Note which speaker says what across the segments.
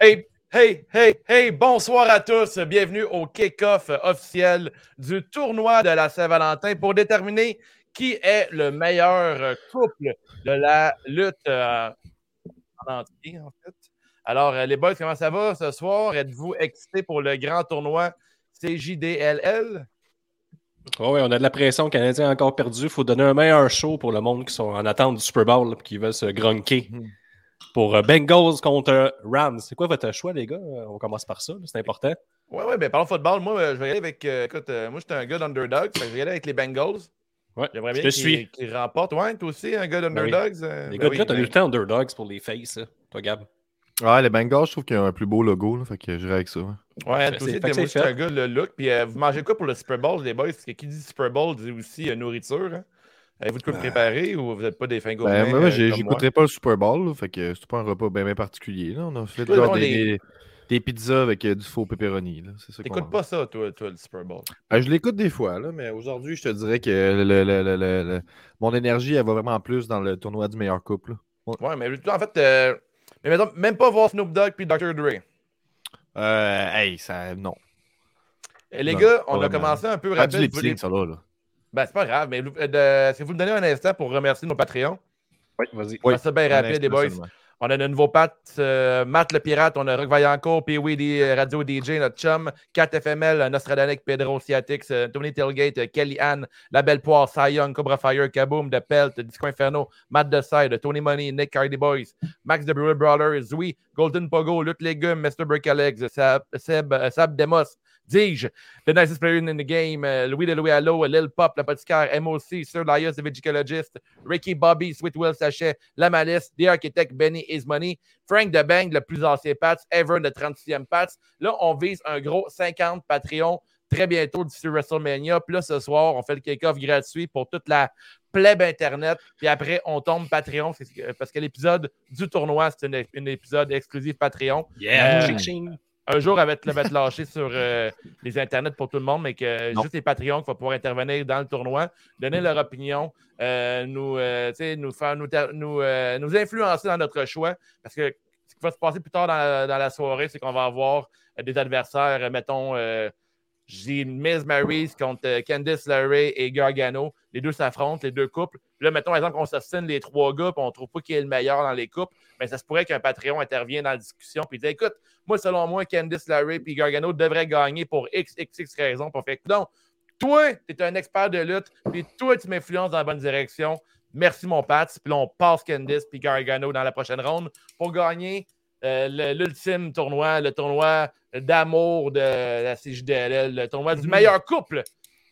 Speaker 1: Hey, hey, hey, hey, bonsoir à tous. Bienvenue au kick-off officiel du tournoi de la Saint-Valentin pour déterminer qui est le meilleur couple de la lutte euh, en entier, en fait. Alors, euh, les boys, comment ça va ce soir? Êtes-vous excités pour le grand tournoi CJDLL?
Speaker 2: Oh oui, on a de la pression. Le Canadien a encore perdu. Il faut donner un meilleur show pour le monde qui sont en attente du Super Bowl et qui veulent se grunker. Mhm. Pour euh, Bengals contre Rams. C'est quoi votre choix, les gars? Euh, on commence par ça. C'est important.
Speaker 1: Oui, oui, bien, parlons football. Moi, je vais y aller avec. écoute, moi, j'étais un gars d'underdog. Je vais y aller avec les Bengals.
Speaker 2: Ouais, J'aimerais bien qu'ils
Speaker 1: remportent. Ouais, toi aussi, un gars ben d'underdogs.
Speaker 2: les gars, ben tu as eu le temps underdogs pour les faces, toi, Gab?
Speaker 3: Ouais, les Bengals, je trouve qu'ils ont un plus beau logo, là, fait que j'irai avec ça.
Speaker 1: Ouais, toi aussi, t'es un gars, le look. Puis euh, vous mangez quoi pour le Super Bowl, les boys? Parce que qui dit Super Bowl dit aussi euh, nourriture. Hein? Avez-vous de quoi préparer ou vous n'êtes pas des fins gourmands?
Speaker 3: Ben, moi, euh, j'écouterai pas le Super Bowl, fait que c'est pas un repas bien, particulier. Là. On a fait genre des, des, pizzas avec du faux pepperoni.
Speaker 1: T'écoutes pas ça, toi, toi, le Super Bowl?
Speaker 3: Ben, je l'écoute des fois, là, mais aujourd'hui, je te dirais que le, mon énergie, elle va vraiment plus dans le tournoi du meilleur couple.
Speaker 1: Ouais. ouais, mais en fait mais mettons, même pas voir Snoop Dogg puis Dr. Dre.
Speaker 3: Euh, hey, ça, non.
Speaker 1: Et les gars, on a commencé un peu rapide.
Speaker 3: rapide. ça là, là.
Speaker 1: Ben, c'est pas grave, mais euh, si vous me donnez un instant pour remercier nos Patreons.
Speaker 3: Oui, vas-y.
Speaker 1: Oui, ça bien rapide, les boys. On a de nouveaux pattes, euh, Matt le Pirate, on a Rock Vaillancourt, puis oui, Radio DJ, notre chum, 4FML, Nostradanic, Pedro Ciatix, euh, Tony Tailgate, Kelly Ann, La Belle Poire, Cy Young, Cobra Fire, Kaboom, The Pelt, Disco Inferno, Matt The Side, Tony Money, Nick Cardi Boys, Max the Brewer Brawler, Zui, Golden Pogo, Lutte Légumes, Mr. Brickalegs, Sab, Seb, euh, Sab Demos, dis-je, The Nicest Player in the Game, euh, Louis de Louis Allo, Lil Pop, L'Apothicaire, MOC, Sir Lias, The Vegicologist, Ricky Bobby, Sweet Will Sachet, La Malice, The Architect, Benny Is Money, Frank de Bang, le plus ancien Pats, Ever, le 36e Pats. Là, on vise un gros 50 Patreon très bientôt d'ici WrestleMania. Puis là, ce soir, on fait le kick-off gratuit pour toute la plèbe Internet. Puis après, on tombe Patreon parce que l'épisode du tournoi, c'est un, épisode exclusif Patreon.
Speaker 2: Yeah!
Speaker 1: Un jour, elle va être, lâchée sur euh, les internets pour tout le monde, mais que juste les Patreons qui vont pouvoir intervenir dans le tournoi, donner leur opinion, euh, nous, euh, nous, faire, nous, nous, influencer dans notre choix. Parce que ce qui va se passer plus tard dans la, soirée, c'est qu'on va avoir des adversaires, mettons, j'ai Miss Maryse contre Candice LeRae et Gargano. Les deux s'affrontent, les deux couples. Là, mettons, par exemple, qu'on s'assine les trois gars, puis on ne trouve pas qui est le meilleur dans les couples. Mais ça se pourrait qu'un Patreon intervienne dans la discussion, puis dit écoute, moi, selon moi, Candice LeRae et Gargano devraient gagner pour XXX raisons. Pour fait donc, toi, tu es un expert de lutte, puis toi, tu m'influences dans la bonne direction. Merci, mon Pat. Puis là, on passe Candice et Gargano dans la prochaine ronde pour gagner euh, l'ultime tournoi, le tournoi d'amour de la CJDL, le tournoi du mhm. meilleur couple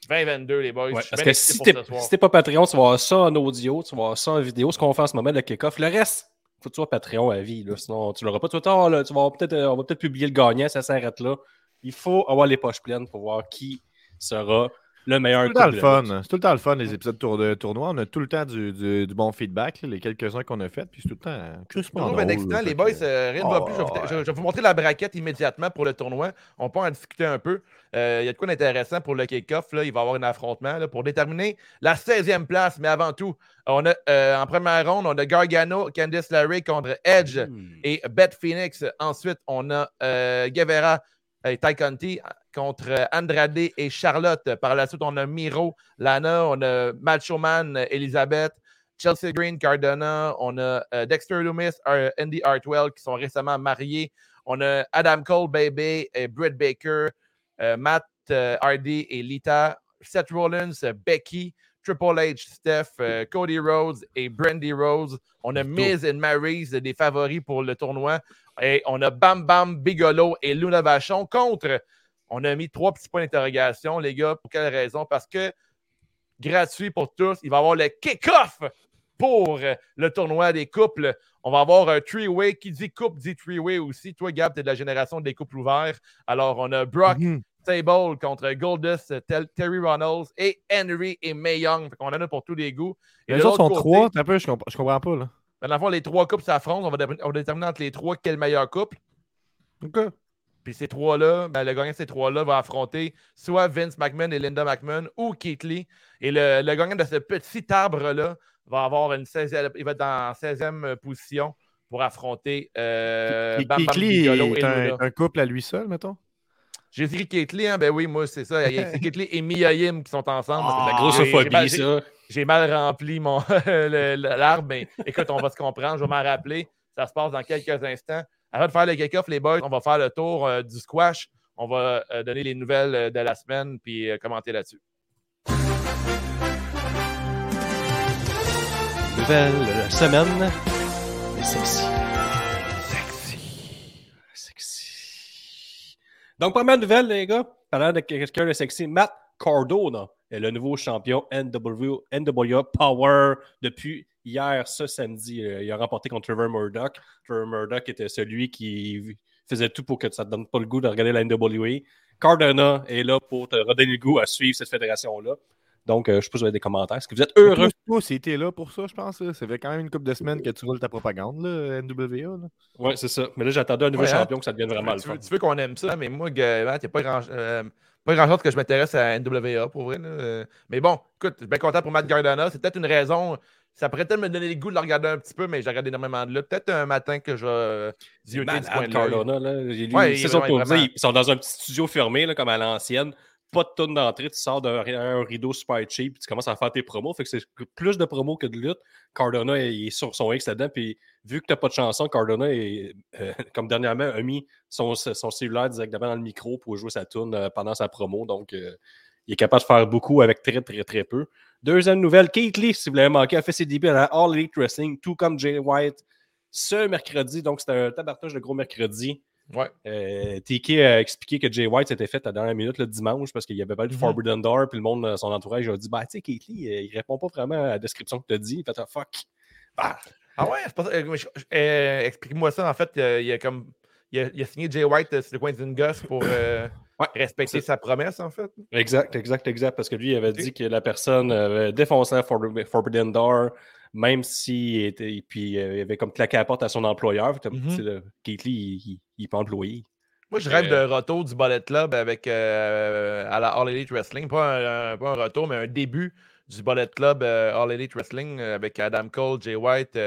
Speaker 1: 2022, les boys.
Speaker 2: parce que si t'es si pas Patreon, tu vas avoir ça en audio, tu vas avoir ça en vidéo, ce qu'on fait en ce moment, le kick-off. Le reste, faut que tu sois Patreon à vie, là, sinon tu l'auras pas tout le temps. tu vas peut-être, euh, on va peut-être publier le gagnant, ça s'arrête là. Il faut avoir les poches pleines pour voir qui sera le meilleur.
Speaker 3: C'est tout le temps le fun. C'est tout le temps le fun, les épisodes de tournoi. On a tout le temps du, du, bon feedback, les quelques-uns qu'on a fait, puis c'est tout le temps
Speaker 1: crissement ben, Les boys, euh, rien ne va plus. Je vais, vous montrer la braquette immédiatement pour le tournoi. On peut en discuter un peu. Euh, il y a de quoi d'intéressant pour le kick-off. Il va y avoir un affrontement là, pour déterminer la 16e place. Mais avant tout, on a euh, en première ronde, on a Gargano, Candice Larry contre Edge hmm. et Beth Phoenix. Ensuite, on a Guevara et Ty Conti contre euh, Andrade et Charlotte. Par la suite, on a Miro, Lana, on a Macho Man, Elizabeth, Chelsea Green, Cardona, on a euh, Dexter Loomis, Andy Hartwell qui sont récemment mariés. On a Adam Cole, Baby, et Britt Baker, euh, Matt Hardy et Lita, Seth Rollins, Becky, Triple H, Steph, Cody Rhodes et Brandy Rose. On a Miz et Maryse, des favoris pour le tournoi. Et on a Bam Bam Bigolo et Luna Vachon contre on a mis trois petits points d'interrogation, les gars. Pour quelle raison? Parce que gratuit pour tous, il va y avoir le kick-off pour le tournoi des couples. On va avoir un three-way. Qui dit couple dit three-way aussi. Toi, Gab, tu es de la génération des couples ouverts. Alors, on a Brock mhm. Table contre Goldust, Terry Ronalds et Henry et May Young. On en a pour tous les goûts.
Speaker 3: Et les autres sont trois. Un peu, je, comprends, comprends pas. Là.
Speaker 1: Ben, dans le fond, les trois couples s'affrontent. On va, on va déterminer entre les trois quel meilleur couple.
Speaker 3: OK.
Speaker 1: Puis ces trois-là, ben, le gagnant de ces trois-là va affronter soit Vince McMahon et Linda McMahon ou Keith Lee. Et le, le gagnant de ce petit arbre-là va avoir une 16 il va être dans 16e position pour affronter euh,
Speaker 3: Bam Bam est un, couple à lui seul, mettons?
Speaker 1: J'ai dit Ketley, hein? ben oui, moi, c'est ça. Il y a Ketley et Miyayim qui sont ensemble.
Speaker 2: c'est la grossophobie, ça.
Speaker 1: J'ai mal rempli mon l'arbre, mais écoute, on va se comprendre, je vais m'en rappeler. Ça se passe dans quelques instants. Avant de faire le kick-off, les boys, on va faire le tour euh, du squash. On va euh, donner les nouvelles euh, de la semaine puis commenter là-dessus.
Speaker 2: Nouvelle semaine. Sexy. Sexy. Sexy. Donc, première nouvelle, les gars. Parlant de quelqu'un de sexy, Matt Cardona est le nouveau champion NW, NWA Power depuis hier, ce samedi. Euh, il a remporté contre Trevor Murdoch. Trevor Murdoch était celui qui faisait tout pour que ça ne te donne pas le goût de regarder la NWA. Cardona est là pour te redonner le goût à suivre cette fédération-là. Donc, euh, je peux vous avez des commentaires. Est-ce que vous êtes heureux?
Speaker 3: Toi, c'était là pour ça, je pense. Ça fait quand même une couple de semaines que tu roules ta propagande, là, NWA.
Speaker 2: Oui, c'est ça. Mais là, j'attendais un nouveau hein? champion que ça devienne vraiment le
Speaker 1: fun. Tu veux, qu'on aime ça, mais moi, il n'y a pas grand euh, pas grand chose que je m'intéresse à NWA pour vrai. Mais bon, écoute, je suis bien content pour Matt Gardana. C'est peut-être une raison. Ça pourrait peut-être me donner le goût de le regarder un petit peu, mais j'ai regardé énormément de là. Peut-être un matin que je
Speaker 2: du point de là. Ils, sont dans un petit studio fermé, là, comme à l'ancienne pas de tonne d'entrée, tu sors d'un rideau super cheap, tu commences à faire tes promos. Fait que c'est plus de promos que de lutte. Cardona est sur son X là-dedans, puis vu que tu n'as pas de chanson, Cardona, est, euh, comme dernièrement, a mis son, son, cellulaire directement dans le micro pour jouer sa tune euh, pendant sa promo. Donc, euh, il est capable de faire beaucoup avec très, très, très peu. Deuxième nouvelle, Kate Lee, si vous l'avez manqué, a fait ses débuts à la All Elite Wrestling, tout comme Jay White, ce mercredi. Donc, c'était un tabartage de gros mercredi.
Speaker 1: Ouais.
Speaker 2: Euh, Tiki a expliqué que Jay White s'était fait à la dernière minute le dimanche parce qu'il y avait pas de mm-hmm. Forbidden Door, puis le monde, son entourage a dit Bah, tu sais, Kate Lee, euh, il répond pas vraiment à la description que tu as dit. Il fait ah, fuck.
Speaker 1: Ah, ah ouais, pas euh, euh, Explique-moi ça. En fait, il a, comme. Il a, signé Jay White sur le coin d'une gosse pour respecter sa promesse, en fait.
Speaker 2: Exact, exact, exact. Parce que lui, il avait dit que la personne avait défoncé Forbidden Door même s'il était. Puis euh, il avait comme claqué la porte à son employeur. Mm il, il, peut employer.
Speaker 1: Moi, je rêve d'un retour du Bullet Club avec euh, à la All Elite Wrestling. Pas un, pas un, retour, mais un début du Bullet Club euh, All Elite Wrestling avec Adam Cole, Jay White,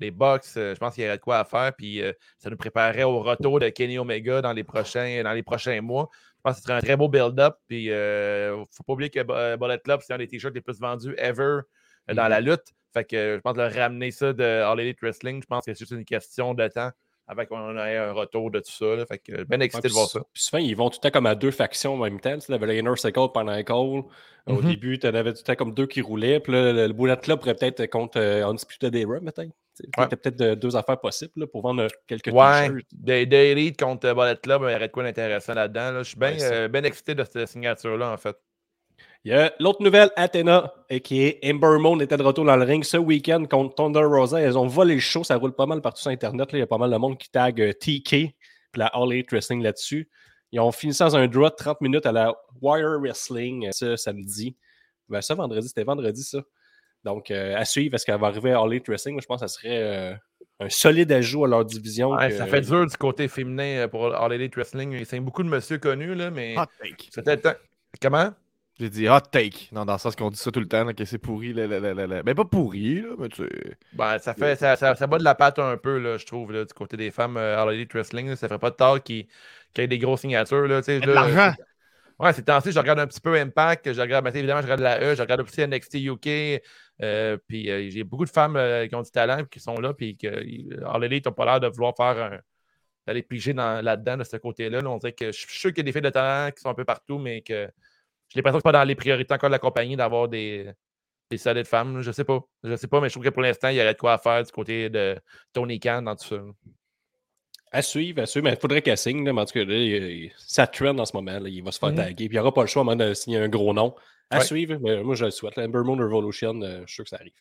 Speaker 1: les Bucks. je pense qu'il y aurait de quoi à faire. Puis ça nous préparerait au retour de Kenny Omega dans les prochains, dans les prochains mois. Je pense que ce serait un très beau build-up. Puis il ne faut pas oublier que Bullet Club, c'est un des t-shirts les plus vendus ever dans mm-hmm. la lutte. Fait que je pense de ramener ça de All Elite Wrestling, je pense que c'est juste une question de temps avant qu'on ait un retour de tout ça. Fait que bien excité de voir ça.
Speaker 2: Puis souvent, ils vont tout le temps comme à deux factions en même temps. Tu avais le Inner Circle pendant Cole. Au mm-hmm. début, tu en avais tout le temps comme deux qui roulaient. Puis là, le, le Bullet Club pourrait peut-être contre euh, Undisputed Era, peut-être. Il y a peut-être deux affaires possibles pour vendre quelques
Speaker 1: ouais, des, des Elite contre Bullet Club, il y aurait de quoi d'intéressant là-dedans. Je suis bien euh, excité de cette signature-là, en fait.
Speaker 2: L'autre nouvelle, Athena, qui est Ember Moon, était de retour dans le ring ce week-end contre Thunder Rosa. Elles ont volé le show, ça roule pas mal partout sur Internet. Il y a pas mal de monde qui tag euh, TK, puis la All Elite Wrestling là-dessus. Ils ont fini sans un draw de 30 minutes à la Wire Wrestling euh, ce samedi. Ben, ça, vendredi, c'était vendredi, ça. Donc, euh, à suivre, est-ce qu'elle va arriver à All Elite Wrestling? Je pense que ça serait un solide ajout à leur division.
Speaker 1: Ça fait dur du côté féminin pour All Elite Wrestling. C'est beaucoup de monsieur connus, là, mais. C'était Comment?
Speaker 3: J'ai dit hot take. Non, dans le sens qu'on dit ça tout le temps, que c'est pourri. Là, là, Mais pas pourri, là, mais tu
Speaker 1: Ben, ça fait. Ça, ça, ça, bat de la pâte un peu, là, je trouve, là, du côté des femmes euh, à Wrestling. ça ferait pas de tort qu'il y ait des grosses signatures. Là, de
Speaker 3: l'argent.
Speaker 1: Ouais, c'est temps je regarde un petit peu Impact, je regarde, ben, évidemment, je regarde la E, je regarde aussi NXT UK, euh, puis euh, j'ai beaucoup de femmes euh, qui ont du talent qui sont là, puis que All Elite n'ont pas l'air de vouloir faire un, d'aller piger là-dedans, de ce côté-là. on dirait que je suis sûr qu'il y a des filles de talent qui sont un peu partout, mais que j'ai l'impression que c'est pas dans les priorités encore de la compagnie d'avoir des, des solides femmes. Je sais pas. Je sais pas, mais je trouve que pour l'instant, il y aurait de quoi faire du côté de Tony Khan dans tout ça.
Speaker 2: À suivre, à suivre, mais il faudrait qu'elle signe. Là, mais en tout cas, là, ça trend en ce moment. il va se faire mm-hmm. taguer. Puis il n'y aura pas le choix à moment de signer un gros nom. À suivre, mais moi je le souhaite. Ember Moon Revolution, euh, je suis sûr que ça arrive.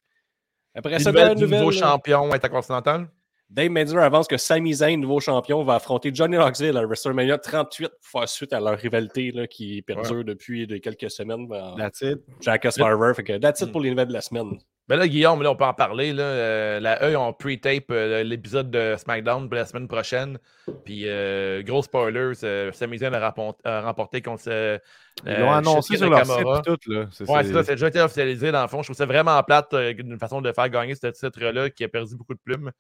Speaker 1: Après ça, nouvelle, nouveau euh, champion intercontinental?
Speaker 2: Dave Meltzer avance que Sami Zayn, nouveau champion, va affronter Johnny Knoxville à WrestleMania 38 pour faire suite à leur rivalité là, qui perdure depuis quelques semaines.
Speaker 3: That's it.
Speaker 2: Jackass Survivor. Fait que that's it mm. pour les nouvelles de la semaine.
Speaker 1: Ben là, Guillaume, là, on peut en parler. Là. Euh, la E, on pre-tape euh, l'épisode de SmackDown pour la semaine prochaine. Puis, euh, gros spoilers, Sami Zayn a, remporté contre.
Speaker 3: Ils l'ont annoncé sur leur site tout. Là.
Speaker 1: ouais, c'est ça. C'est déjà été officialisé dans le fond. Je trouve ça vraiment plate d'une façon de faire gagner ce titre-là qui a perdu beaucoup de plumes.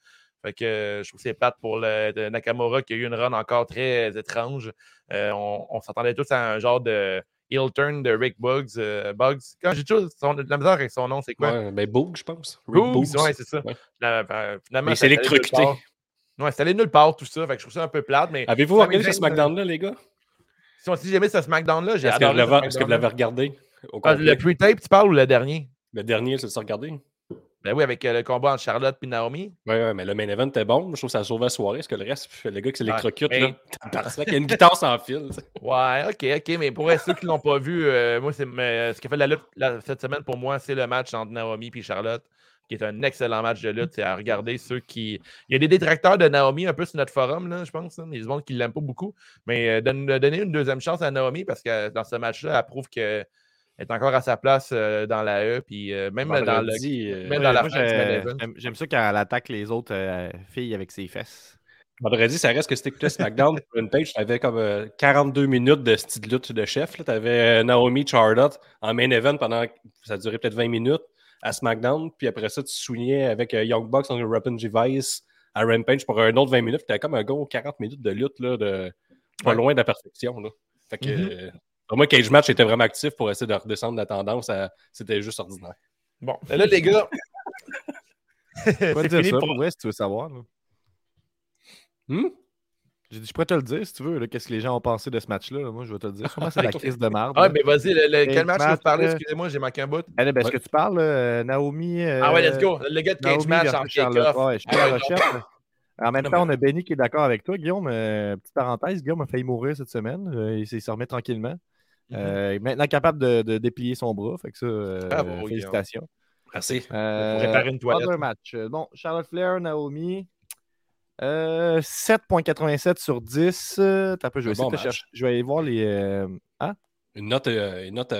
Speaker 1: Fait que je trouve que c'est plate pour le, Nakamura qui a eu une run encore très étrange. on, s'attendait tous à un genre de heel turn de Rick Bugs. Bugs. Quand j'ai toujours la misère avec son nom, c'est quoi?
Speaker 2: Ouais, ben Bugs, je pense.
Speaker 1: Bugs, ouais, c'est ça.
Speaker 2: Ben, finalement, c'est électrocuté.
Speaker 1: Ouais, c'est allé nulle part tout ça. Fait que je trouve ça un peu plate. Mais
Speaker 2: Avez-vous regardé ce SmackDown-là, les gars?
Speaker 1: Si, on, si jamais ce SmackDown-là, j'ai
Speaker 2: Est-ce que vous l'avez regardé?
Speaker 1: Ah, le pre-tape, tu parles ou le dernier?
Speaker 2: Le dernier, c'est ça regardé?
Speaker 1: Ben oui, avec euh, le combat entre Charlotte et Naomi.
Speaker 2: Oui, ouais, mais le main event était bon. Je trouve que ça a sauvé la soirée. Parce que le reste, le gars qui s'électrocute, ouais, là, c'est qu'il y a une guitare sans fil.
Speaker 1: Ouais, ok, ok. Mais pour ceux qui ne l'ont pas vu, euh, moi, c'est, ce qui a fait la lutte cette semaine pour moi, c'est le match entre Naomi et Charlotte qui est un excellent match de lutte. C'est à regarder ceux qui. Il y a des détracteurs de Naomi un peu sur notre forum, là, je pense. Il y a des gens qui ne l'aiment pas beaucoup. Mais euh, donner une deuxième chance à Naomi parce que dans ce match-là, elle prouve qu'elle est encore à sa place euh, dans la E. Puis euh, même dans, le,
Speaker 3: même dans la J'aime ça quand elle attaque les autres filles avec ses fesses.
Speaker 2: Vendredi, ça reste que c'était écouté SmackDown sur une page. Tu avais comme 42 minutes de style lutte de chef. Tu avais Naomi Charlotte en main event pendant. Ça durait peut-être 20 minutes à SmackDown, puis après ça, tu soulignais avec euh, Young Bucks en Weapon Vice à Rampage pour un autre 20 minutes. Tu comme un gros 40 minutes de lutte, là, de, pas loin de la perfection. Là. Fait que, mm-hmm. Pour moi, Cage Match était vraiment actif pour essayer de redescendre la tendance. C'était juste ordinaire.
Speaker 1: Bon, là, les gars.
Speaker 3: Pas dire ça, pour... vrai, si tu veux savoir. Là.
Speaker 2: Hmm?
Speaker 3: J'ai dit, je pourrais te le dire si tu veux, qu'est-ce que les gens ont pensé de ce match-là. Moi, je vais te le dire. Sûrement, c'est la crise de marde.
Speaker 1: Ah, mais vas-y, quel match, que tu parlais? Excusez-moi, j'ai manqué un bout.
Speaker 3: Allez, ben, est-ce que tu parles, euh, Naomi
Speaker 1: euh, Ah, ouais, let's go. Le gars de Cage Match en kick-off.
Speaker 3: Ouais, je suis à la recherche. En même temps, on a Benny qui est d'accord avec toi, Guillaume. Euh, petite parenthèse, Guillaume a failli mourir cette semaine. il s'est remis tranquillement. Mm-hmm. maintenant capable de, déplier son bras. Fait que ça, félicitations.
Speaker 2: Merci.
Speaker 1: Euh, pour réparer une toilette.
Speaker 3: match. Bon, Charlotte Flair, Naomi. 7.87 euh, sur 10. Euh, je, vais je vais aller voir les. Euh, hein?
Speaker 2: Une note, une note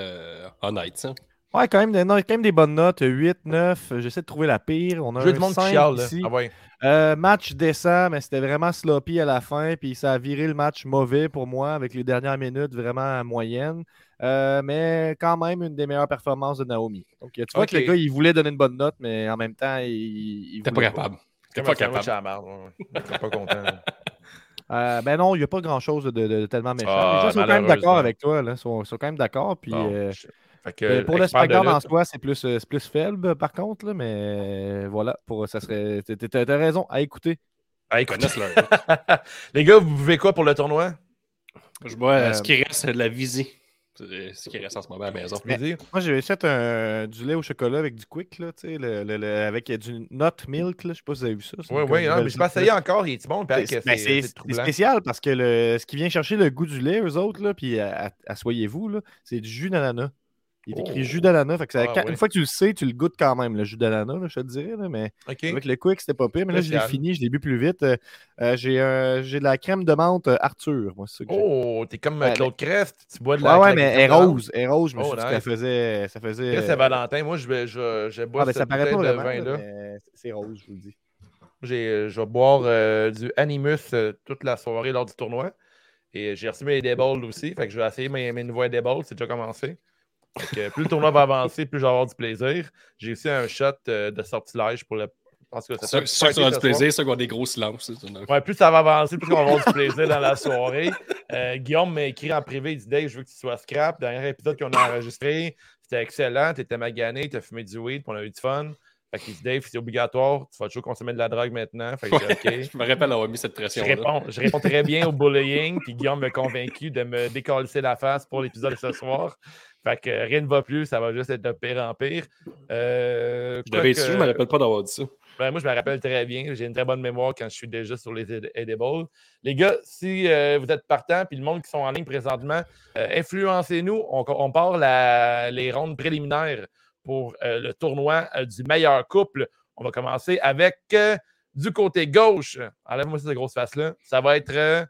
Speaker 2: honnête, ça.
Speaker 3: Ouais, quand même, des, quand même des bonnes notes. 8, 9. J'essaie de trouver la pire. On a un 5 ici. Ah match décent, mais c'était vraiment sloppy à la fin. Puis ça a viré le match mauvais pour moi avec les dernières minutes vraiment moyennes. mais quand même, une des meilleures performances de Naomi. Donc, tu vois que le gars, il voulait donner une bonne note, mais en même temps, il. il
Speaker 2: pas capable.
Speaker 1: T'es pas capable. T'es pas content.
Speaker 3: Euh, ben non, il n'y a pas grand-chose de, tellement méchant. Ah, les gens sont quand même d'accord avec toi. Ils sont, sont, quand même d'accord. Puis, euh, euh, pour le SmackDown en soi, c'est plus, plus faible par contre. Là, mais voilà, pour, ça serait. T'as raison. À écouter.
Speaker 1: À écouter. les gars, vous buvez quoi pour le tournoi?
Speaker 2: Je bois ce qui reste de la visée. Ce qui reste en ce moment à la maison.
Speaker 3: moi, j'ai fait un, du lait au chocolat avec du quick, là, le, le, avec du nut milk. Là. Je sais pas si vous avez vu ça.
Speaker 1: Oui, oui, non, mais je pas essayé encore. Il est bon.
Speaker 3: C'est spécial parce que le, ce qui vient chercher le goût du lait, eux autres, là, puis assoyez-vous, c'est du jus d'ananas. Il est écrit jus d'ananas. Ah, une fois que tu le sais, tu le goûtes quand même, le jus d'ananas, je te dirais. mais avec le quick, c'était pas pire. Mais là, je l'ai fini, je l'ai bu plus vite. Euh, euh, j'ai de la crème de menthe euh, Arthur. Moi,
Speaker 1: ça oh, t'es comme Claude Crest. Tu bois de
Speaker 3: la. Ouais, ouais, mais elle est rose. Elle est rose. Je me oh, suis dit que faisait. Ça faisait
Speaker 1: c'est Valentin. Moi, je, je, je bois ah, ben, cette ça paraît pas de vin là.
Speaker 3: C'est rose, je vous le dis.
Speaker 1: Je vais boire du Animus toute la soirée lors du tournoi. Et j'ai reçu mes Deballs aussi. Fait que je vais essayer mes, mes nouveaux Deballs. C'est déjà commencé plus le tournoi va avancer, plus je vais avoir du plaisir. J'ai aussi un shot euh, de sortilège pour le.
Speaker 2: Parce que ça, ça, du plaisir, ça va des gros silences.
Speaker 1: Ouais, plus ça va avancer, plus on va avoir du plaisir dans la soirée. Euh, Guillaume m'a écrit en privé, il dit Dave, je veux que tu sois scrap. Dernier épisode qu'on a enregistré, c'était excellent, tu étais magané, tu as fumé du weed, puis on a eu du fun. Fait qu'il dit Dave, c'est obligatoire, tu vas toujours consommer de la drogue maintenant. Fait que
Speaker 2: je me rappelle avoir mis cette pression.
Speaker 1: Je réponds, je réponds très bien au bullying, puis Guillaume m'a convaincu de me décoller la face pour l'épisode de ce soir. Fait que rien ne va plus, ça va juste être de pire en pire.
Speaker 2: Euh, je l'avais je ne me rappelle pas d'avoir dit ça.
Speaker 1: Ben, moi, je me rappelle très bien. J'ai une très bonne mémoire quand je suis déjà sur les edibles. Les gars, si euh, vous êtes partants, puis le monde qui sont en ligne présentement, euh, influencez-nous. On, on, part les rondes préliminaires pour le tournoi du meilleur couple. On va commencer avec du côté gauche. Enlève-moi cette grosse face-là. Ça va être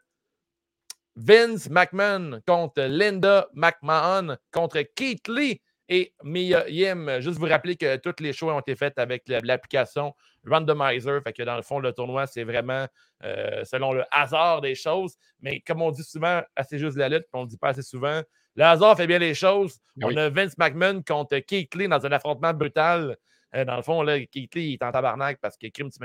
Speaker 1: Vince McMahon contre Linda McMahon contre Keith Lee et Mia Yim. Juste vous rappeler que tous les choix ont été faits avec l'application Randomizer. Fait que dans le fond, le tournoi, c'est vraiment euh, selon le hasard des choses. Mais comme on dit souvent, assez juste la lutte, puis on ne dit pas assez souvent, le hasard fait bien les choses. On a Vince McMahon contre Keith Lee dans un affrontement brutal. dans le fond, là, Keith Lee, est en tabarnak parce que Kim, tu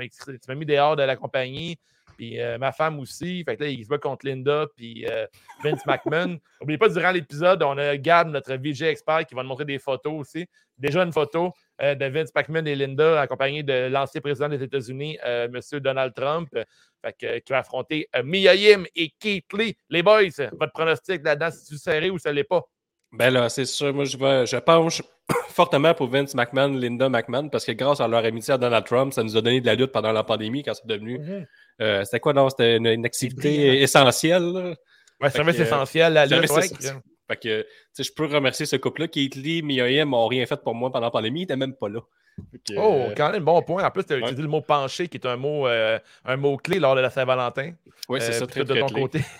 Speaker 1: m'as mis dehors de la compagnie. Puis ma femme aussi. Fait que là, il se bat contre Linda puis Vince McMahon. N'oubliez pas, durant l'épisode, on a Gab, notre VG expert, qui va nous montrer des photos aussi. Déjà une photo de Vince McMahon et Linda, accompagnés de l'ancien président des États-Unis, M. Donald Trump, qui va affronter Mia Yim et Keith Lee. Les boys, votre pronostic là-dedans, si tu serré ou ça l'est pas?
Speaker 2: Ben là, c'est sûr. Moi, je, vais, je penche fortement pour Vince McMahon, Linda McMahon, parce que grâce à leur amitié à Donald Trump, ça nous a donné de la lutte pendant la pandémie quand c'est devenu. Mhm. Euh, c'était quoi, non? C'était une, activité essentielle.
Speaker 1: Ouais, service essentiel, la lutte.
Speaker 2: Fait que, je peux remercier ce couple-là. Keith Lee, Mia n'ont rien fait pour moi pendant la pandémie. Ils n'étaient même pas là.
Speaker 1: oh, euh, quand même, bon point. En plus, tu as utilisé le mot pencher, qui est un mot, euh, un mot clé lors de la Saint-Valentin.
Speaker 2: Oui, c'est ça.
Speaker 1: Très, de ton côté.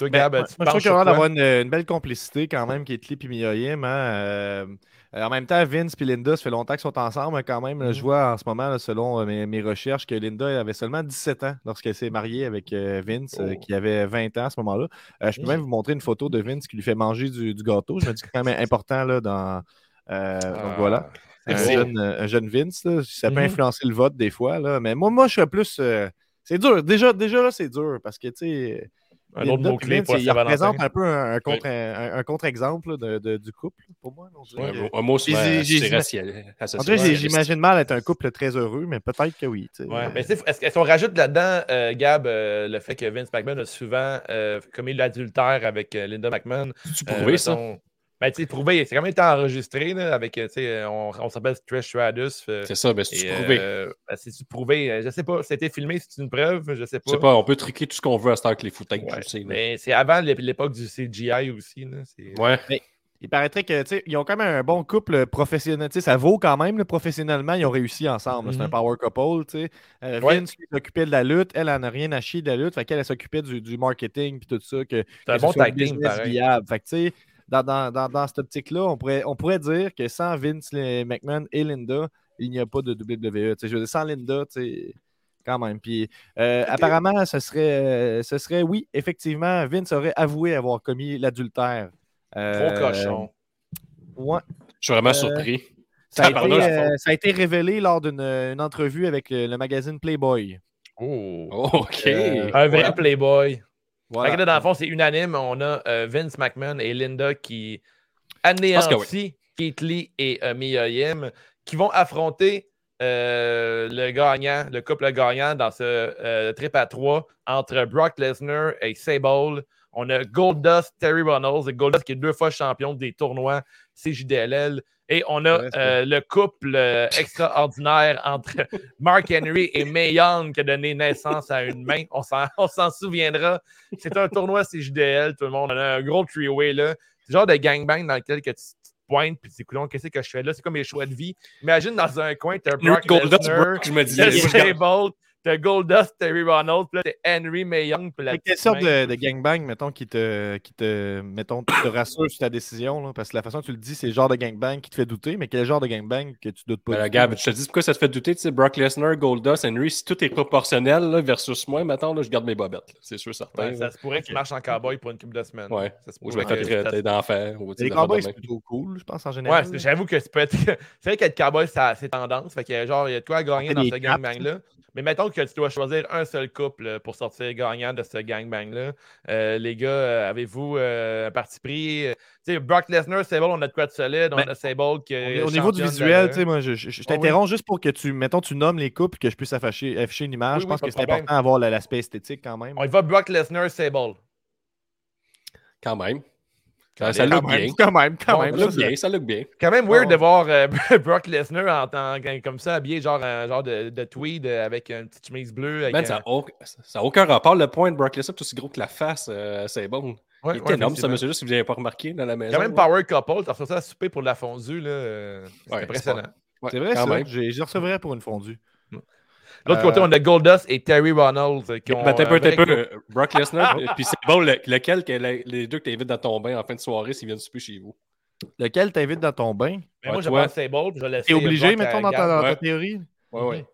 Speaker 3: Ben, moi, je trouve qu'il y d'avoir une, belle complicité quand même, qui est et. Hein? Euh, en même temps, Vince et Linda, ça fait longtemps qu'ils sont ensemble quand même. Je mm-hmm. vois en ce moment, selon euh, mes, recherches, que Linda avait seulement 17 ans lorsqu'elle s'est mariée avec euh, Vince, oh. qui avait 20 ans à ce moment-là. je peux même vous montrer une photo de Vince qui lui fait manger du, gâteau. Je me dis que c'est quand même important là, dans. Donc voilà. Ah, un, jeune, Vince. Ça peut mm-hmm. influencer le vote des fois. Là. Mais moi, moi, je serais plus. c'est dur. Déjà, déjà là, c'est dur parce que, tu sais
Speaker 1: un autre mot-clé pour
Speaker 3: Il représente un peu un, contre, un, contre-exemple de, du couple, pour moi.
Speaker 2: un mot c'est
Speaker 3: J'imagine mal être un couple très heureux, mais peut-être que oui.
Speaker 1: Est-ce qu'on rajoute là-dedans, euh, Gab, euh, le fait que Vince McMahon a souvent euh, commis l'adultère avec Linda McMahon?
Speaker 2: Tu prouvé ça?
Speaker 1: Ben, tu sais, prouvé, c'est quand même été enregistré, là, avec, tu sais, on, on s'appelle Trish Stratus.
Speaker 2: Euh, c'est ça, ben, c'est prouvé. Euh,
Speaker 1: ben, c'est prouvé? Euh, je sais pas, c'était filmé, c'est une preuve, je sais pas.
Speaker 2: Je sais pas, on peut truquer tout ce qu'on veut à Star avec les footage,
Speaker 1: ouais, sais. Mais c'est avant l'époque du CGI aussi, là.
Speaker 2: Ouais.
Speaker 3: Mais, il paraîtrait que, tu sais, ils ont quand même un bon couple professionnel. Tu sais, ça vaut quand même, professionnellement, ils ont réussi ensemble. C'est un mm-hmm. power couple, tu sais. Vince s'occupait de la lutte, elle en a rien à chier de la lutte, fait qu'elle s'occupait du, du, marketing puis tout ça.
Speaker 1: C'est un bon tag team,
Speaker 3: viable. Fait que, tu sais, dans, dans, dans, cette optique-là, on pourrait, on pourrait dire que sans Vince McMahon et Linda, il n'y a pas de WWE. je veux dire, sans Linda, quand même. Puis euh, apparemment, ce serait, euh, ce serait, oui, effectivement, Vince aurait avoué avoir commis l'adultère.
Speaker 1: Euh, Trop cochon.
Speaker 3: Ouais.
Speaker 2: Je suis vraiment surpris.
Speaker 3: Ça a, été, ça a, été, révélé lors d'une entrevue avec le, magazine Playboy.
Speaker 1: Oh,
Speaker 2: OK.
Speaker 1: un vrai Playboy. Voilà. dans le fond, c'est unanime. On a euh, Vince McMahon et Linda qui anéantissent Keith Lee et euh, Mia Yim qui vont affronter euh, le gagnant, le couple gagnant dans ce trip à trois entre Brock Lesnar et Sable. On a Goldust, Terry Runnels, et Goldust qui est deux fois champion des tournois CJDLL. Et on a euh, le couple euh, extraordinaire entre Mark Henry et Mae Young qui a donné naissance à une main. On s'en souviendra. C'est un tournoi CJDL, tout le monde. On a un gros three-way là. C'est le genre de gangbang dans lequel que tu, te pointes puis c'est cool, qu'est-ce que je fais là? C'est comme mes choix de vie. Imagine dans un coin, tu as Brock Lesnar,
Speaker 2: je me disais.
Speaker 1: T'as Goldust, Terry Ronald, puis là, t'as Henry Young.
Speaker 3: Quelle sorte de, de, gangbang, mettons, qui te, qui te, mettons, te rassure sur ta décision? Là, parce que la façon dont tu le dis, c'est le genre de gangbang qui te fait douter, mais quel genre de gangbang que tu doutes pas?
Speaker 2: Ben, Gab, je te dis pourquoi ça te fait douter, tu sais, Brock Lesnar, Goldust, Henry, si tout est proportionnel là, versus moi, maintenant, là, je garde mes bobettes. C'est sûr, certain.
Speaker 1: ça se pourrait que tu marches en cowboy pour une couple de semaines.
Speaker 2: Ouais. Ça se pourrait. Je vais être traité d'enfer.
Speaker 3: Les cowboys, c'est plutôt cool, je pense, en général.
Speaker 1: Ouais, j'avoue que c'est peut être. c'est vrai qu'être cowboy, c'est tendance. Fait que, genre, il y a de quoi à gagner dans ce gangbang-là. Mais mettons que tu dois choisir un seul couple euh, pour sortir gagnant de ce gangbang-là. Euh, les gars, euh, avez-vous un parti pris? Brock Lesnar, Sable, on a de quoi de solide. On ben, a Sable qui
Speaker 3: Au niveau du visuel, tu sais, moi, je, je, ah t'interromps juste pour que tu, mettons, tu nommes les couples que je puisse afficher, afficher une image. je pense que c'est important d'avoir l'aspect esthétique quand même.
Speaker 1: On y va Brock Lesnar, Sable.
Speaker 2: Quand même. Ça, look bien.
Speaker 3: Quand même, quand même.
Speaker 2: Ça look bien, ça look bien.
Speaker 1: Quand même weird de voir euh, Brock Lesnar en tant comme ça, habillé genre un genre de, de tweed euh, avec une petite chemise bleue.
Speaker 2: ça n'a aucun, rapport. Le point de Brock Lesnar est aussi gros que la face, euh, c'est bon. il est énorme, ça, monsieur, si vous n'avez pas remarqué dans la maison.
Speaker 1: Quand même Power Couple, t'as reçu ça à souper pour de la fondue, là. C'est impressionnant.
Speaker 3: C'est vrai, ça. J'ai recevrai pour une fondue.
Speaker 1: L'autre côté, on a Goldust et Terry Ronalds euh, qui ont.
Speaker 2: Attends un peu, un peu. Brock Lesnar, puis c'est bon, lequel, les deux que tu invites dans ton bain en fin de soirée s'ils viennent souper chez vous?
Speaker 3: Lequel t'invites dans ton bain?
Speaker 1: Ben, Moi, je pense Sable, je laisse.
Speaker 3: T'es obligé, mettons, dans ta, théorie?
Speaker 2: Oui, oui.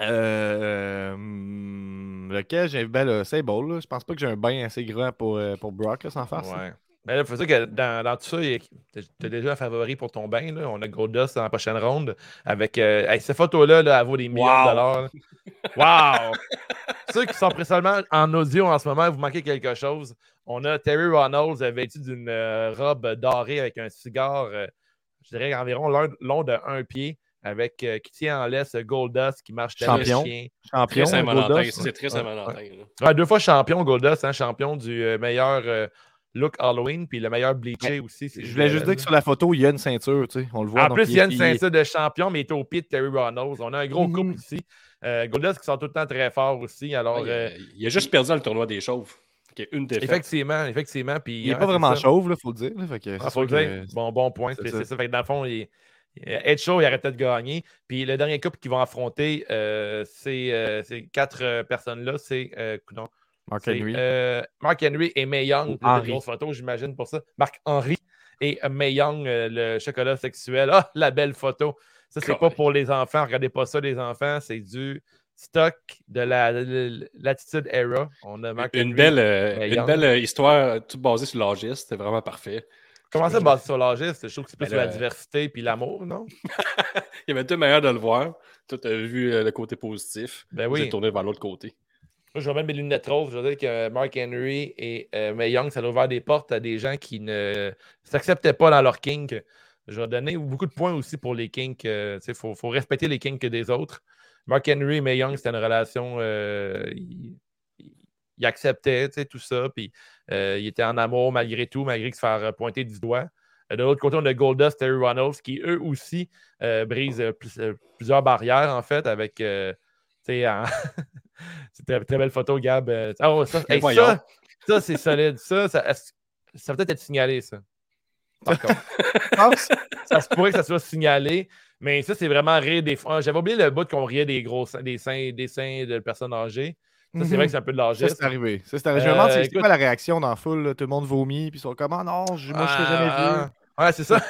Speaker 3: Euh, hmm, lequel? J'ai ben, le Sable, je pense pas que j'ai un bain assez grand pour, euh, pour Brock là, sans faire
Speaker 1: ouais. Mais là, il faut dire que dans, dans tout ça, tu as déjà un favori pour ton bain. Là. On a Goldust dans la prochaine ronde avec euh, ces photos-là, là, elle vaut des millions de dollars. Wow! Ceux qui sont précisément en audio en ce moment, vous manquez quelque chose. On a Terry Reynolds vêtu d'une euh, robe dorée avec un cigare, euh, je dirais environ long de un pied, avec qui tient en laisse Goldust qui marche
Speaker 3: champion.
Speaker 1: chien.
Speaker 2: Champion, c'est très
Speaker 1: Saint-Valentin. deux fois champion, Goldust, hein, champion du meilleur look Halloween, puis le meilleur bleaché aussi.
Speaker 3: Je voulais juste dire que sur la photo, il y a une ceinture, tu sais, on le voit.
Speaker 1: En plus, il y a une ceinture de champion, mais il est au pied de Terry Reynolds. On a un gros couple mhm. ici. Euh, Goldust qui sont tout le temps très forts aussi. Alors,
Speaker 2: euh, il, a, juste perdu le tournoi des chauves. une défaite.
Speaker 1: Effectivement, effectivement. Puis,
Speaker 3: il n'est pas vraiment chauve, il faut le dire. Il
Speaker 1: ah, faut le dire. Bon, bon point. C'est ça. Fait que dans le fond, il, être chaud, il aurait peut-être gagné. Puis le dernier couple qu'ils vont affronter, euh, ces quatre personnes-là, c'est. non,
Speaker 3: Mark Henry.
Speaker 1: Euh, Mark Henry et May Young. Photo, j'imagine, pour ça. Mark Henry et May Young, euh, le chocolat sexuel. Ah, la belle photo. Ça, c'est pas pour les enfants. Regardez pas ça, les enfants. C'est du stock de la l'attitude era.
Speaker 2: On a une, belle, euh, une belle histoire, tout basée sur l'âgiste. C'était vraiment parfait.
Speaker 1: Comment ça, basé sur l'âgiste? Je trouve que c'est plus sur la diversité puis l'amour, non?
Speaker 2: Il y avait deux manières de le voir. Toi, tu as vu le côté positif. Ben oui. tourné vers l'autre côté.
Speaker 1: Je vois même mes lunettes roses. Je veux dire que Mark Henry et euh, May Young, ça a ouvert des portes à des gens qui ne s'acceptaient pas dans leur kink. Je vais donner beaucoup de points aussi pour les kinks. Euh, il faut, respecter les kinks des autres. Mark Henry et May Young, c'était une relation. Euh, il, acceptait tout ça. Puis il était en amour malgré tout, malgré se faire pointer du doigt. De l'autre côté, on a Goldust, Terry Reynolds, qui eux aussi brisent plusieurs barrières, en fait, avec. C'est une très, belle photo, Gab. Euh, oh, ça, ça, c'est solide. Ça, ça, ça peut être signalé, ça. Par contre. ça se pourrait que ça soit signalé. Mais ça, c'est vraiment rire des J'avais oublié le bout qu'on riait des gros des seins, des seins de personnes âgées. Ça, c'est vrai que c'est un peu de l'âge.
Speaker 3: Ça, c'est arrivé. Ça, c'est arrivé. Je me demande, c'est quoi la réaction dans la foule? Tout le monde vomit, puis ils sont comme, ah non, moi, je ne jamais vu.
Speaker 1: Ouais, c'est ça.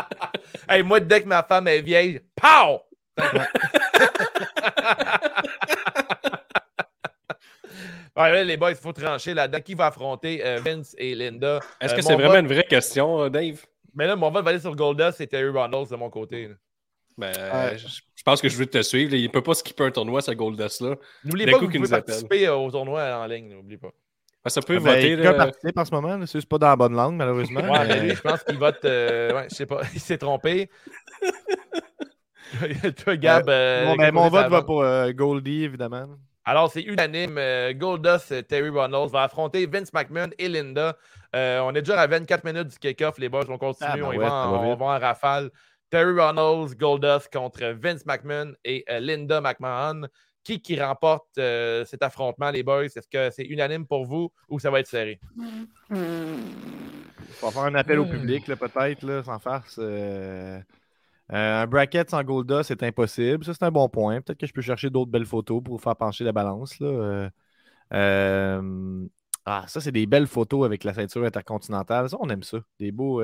Speaker 1: hey, moi, dès que ma femme est vieille, pow! Ouais, les boys, il faut trancher là-dedans. Qui va affronter euh, Vince et Linda?
Speaker 2: Est-ce euh, que c'est vraiment une vraie question, euh, Dave?
Speaker 1: Mais là, mon vote va aller sur Goldust et Terry Ronalds de mon côté.
Speaker 2: Ben, je pense que je veux te suivre. Il ne peut pas skipper un tournoi, ce Goldust-là.
Speaker 1: N'oubliez pas que vous pouvez participer au tournoi en ligne. N'oubliez pas.
Speaker 2: Ben, ça peut ah, ben, voter.
Speaker 3: Quelqu'un participe en ce moment. C'est pas dans la bonne langue, malheureusement.
Speaker 1: Ouais, mais lui, je pense qu'il vote. ouais, je sais pas. Il s'est trompé. Toi, Gab.
Speaker 3: Euh, ben, mon vote va pour euh, Goldie, évidemment.
Speaker 1: Alors, c'est unanime. Euh, Goldust, Terry Reynolds va affronter Vince McMahon et Linda. on est déjà à 24 minutes du kick-off. Les boys vont continuer. Ah, ben on, va en, va en, rafale. Terry Reynolds, Goldust contre Vince McMahon et Linda McMahon. Qui qui remporte cet affrontement, les boys? Est-ce que c'est unanime pour vous ou ça va être serré?
Speaker 3: On va faire un appel au public, peut-être, sans farce. Euh, un bracket sans Golda, c'est impossible. Ça, c'est un bon point. Peut-être que je peux chercher d'autres belles photos pour faire pencher la balance. Là. Euh, euh, ah, ça, c'est des belles photos avec la ceinture intercontinentale. Ça, on aime ça. Des beaux,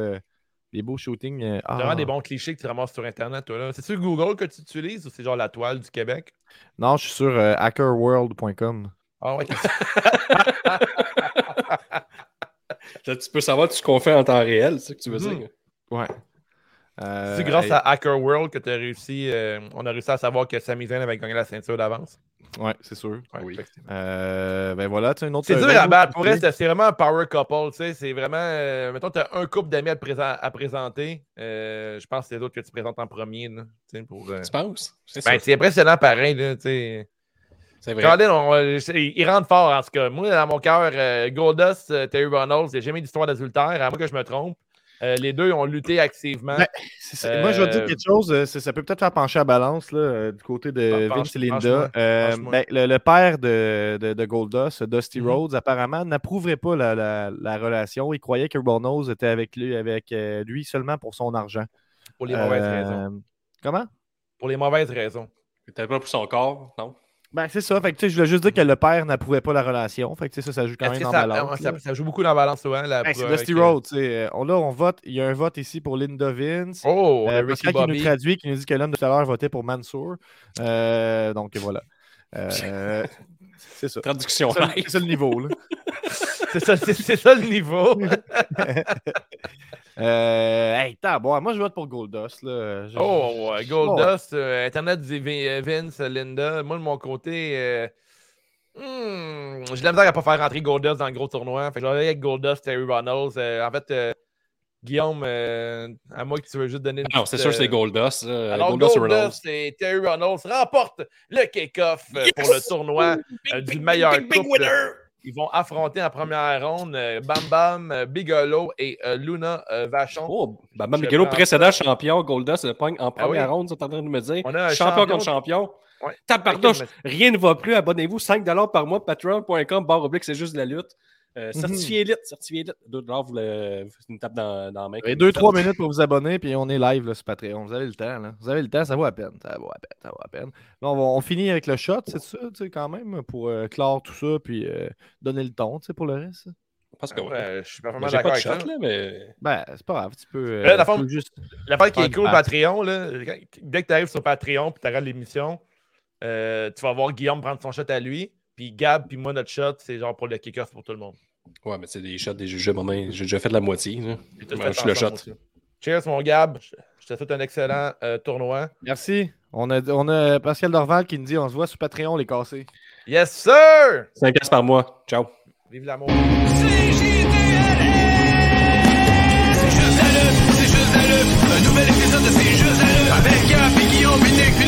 Speaker 3: des beaux shootings.
Speaker 1: Ah. Vraiment des bons clichés que tu ramasses sur Internet, toi. Là. C'est sur Google que tu utilises ou c'est genre la toile du Québec?
Speaker 3: Non, je suis sur hackerworld.com.
Speaker 1: Ah ouais.
Speaker 2: tu peux savoir tout ce qu'on fait en temps réel, c'est ce que tu veux
Speaker 3: hmm.
Speaker 2: dire?
Speaker 3: Ouais.
Speaker 1: C'est grâce à Hacker World que tu as réussi, euh, on a réussi à savoir que Sami Zayn avait gagné la ceinture d'avance.
Speaker 3: Ouais, c'est sûr. oui. Euh, ben voilà, tu une autre.
Speaker 1: C'est dur à battre. Pour c'est vraiment un power couple. Tu sais, c'est vraiment. Euh, mettons, tu as un couple d'amis à, à, présenter. je pense que c'est les autres que tu présentes en premier. Là, pour,
Speaker 2: Tu penses?
Speaker 1: Ben, c'est impressionnant pareil. Là, c'est vrai. il rentre fort en ce cas. Moi, dans mon cœur, Goldust, Terry Reynolds, il n'y a jamais d'histoire d'adultère, à moins que je me trompe. Euh, les deux ont lutté activement.
Speaker 3: Ben, moi, je vais dire euh, quelque chose. Euh, ça, peut peut-être faire pencher la balance là, du côté de Vince et Linda. Ben, le, père de, de, Goldust, Dusty mhm. Rhodes, apparemment, n'approuverait pas la, relation. Il croyait que Nose était avec lui, avec lui seulement pour son argent.
Speaker 1: Pour les mauvaises raisons.
Speaker 3: Comment?
Speaker 1: Pour les mauvaises raisons.
Speaker 2: Peut-être pas pour son corps, non?
Speaker 3: Ben, c'est ça. Fait que, je voulais juste dire que le père n'approuvait pas la relation. Fait que, ça, ça joue quand même dans la balance.
Speaker 1: Ça, joue beaucoup dans la balance souvent. La,
Speaker 3: ben, c'est Dusty Road. On, là, on vote. Il y a un vote ici pour Linda Vince.
Speaker 1: Oh, euh,
Speaker 3: qui nous traduit, qui nous dit que l'homme de tout à l'heure votait pour Mansour. Euh, donc, voilà. Euh, c'est ça.
Speaker 2: Traduction.
Speaker 3: C'est le niveau. Là.
Speaker 1: c'est ça, ça, le niveau.
Speaker 3: euh, hey, bon, moi je vote pour Goldust. Là.
Speaker 1: Oh, Goldust, euh, Internet dit Vince, Linda. Moi, de mon côté, euh, hmm, j'ai la misère à pas faire rentrer Goldust dans le gros tournoi. Fait que je vais avec Goldust, Terry Reynolds. en fait, Guillaume, euh, à moi que tu veux juste donner une.
Speaker 2: Non, c'est sûr, c'est Goldust.
Speaker 1: Alors, Goldust, et Terry Reynolds remportent le kick-off euh, pour le tournoi euh, du meilleur couple. Ils vont affronter en première ronde Bam Bam, Bigelow et Luna Vachon.
Speaker 2: Oh, Bam Bam Bigelow, précédent champion, Goldust le pogne en ah première ronde, c'est en train de me dire. champion, contre champion. Ouais. rien ne va plus. Abonnez-vous, 5 par mois, patreon.com, barre oblique, c'est juste de la lutte. Euh, mhm. certifié élite, certifié élite. Deux dollars, vous, une tape dans, dans la main.
Speaker 3: Et deux, trois minutes pour vous abonner, puis on est live là, sur Patreon. Vous avez le temps. Là. Vous avez le temps, ça vaut à peine. Ça vaut à peine. Ça vaut à peine. Là, on, finit avec le shot, c'est ça, tu sais, quand même, pour euh, clore tout ça, puis euh, donner le ton, tu sais, pour le reste.
Speaker 2: Parce que
Speaker 1: ouais, je suis pas vraiment d'accord avec
Speaker 2: shot, Là, mais...
Speaker 3: Ben, c'est pas grave, tu peux.
Speaker 1: la, fois, juste... la part qui est cool, Patreon, là, dès que tu arrives sur Patreon puis tu regardes l'émission, tu vas voir Guillaume prendre son shot à lui. Puis Gab, puis moi, notre shot, c'est genre pour le kick-off pour tout le monde.
Speaker 2: Ouais, mais c'est des shots, des jeux main. J'ai déjà fait de la moitié. je suis le shot.
Speaker 1: Cheers, mon Gab. Je te souhaite un excellent euh, tournoi.
Speaker 3: Merci. On a, on a Pascal Dorval qui nous dit on se voit sur Patreon, les cassés.
Speaker 1: Yes, sir!
Speaker 2: 5 par mois. Ciao.
Speaker 1: Vive l'amour.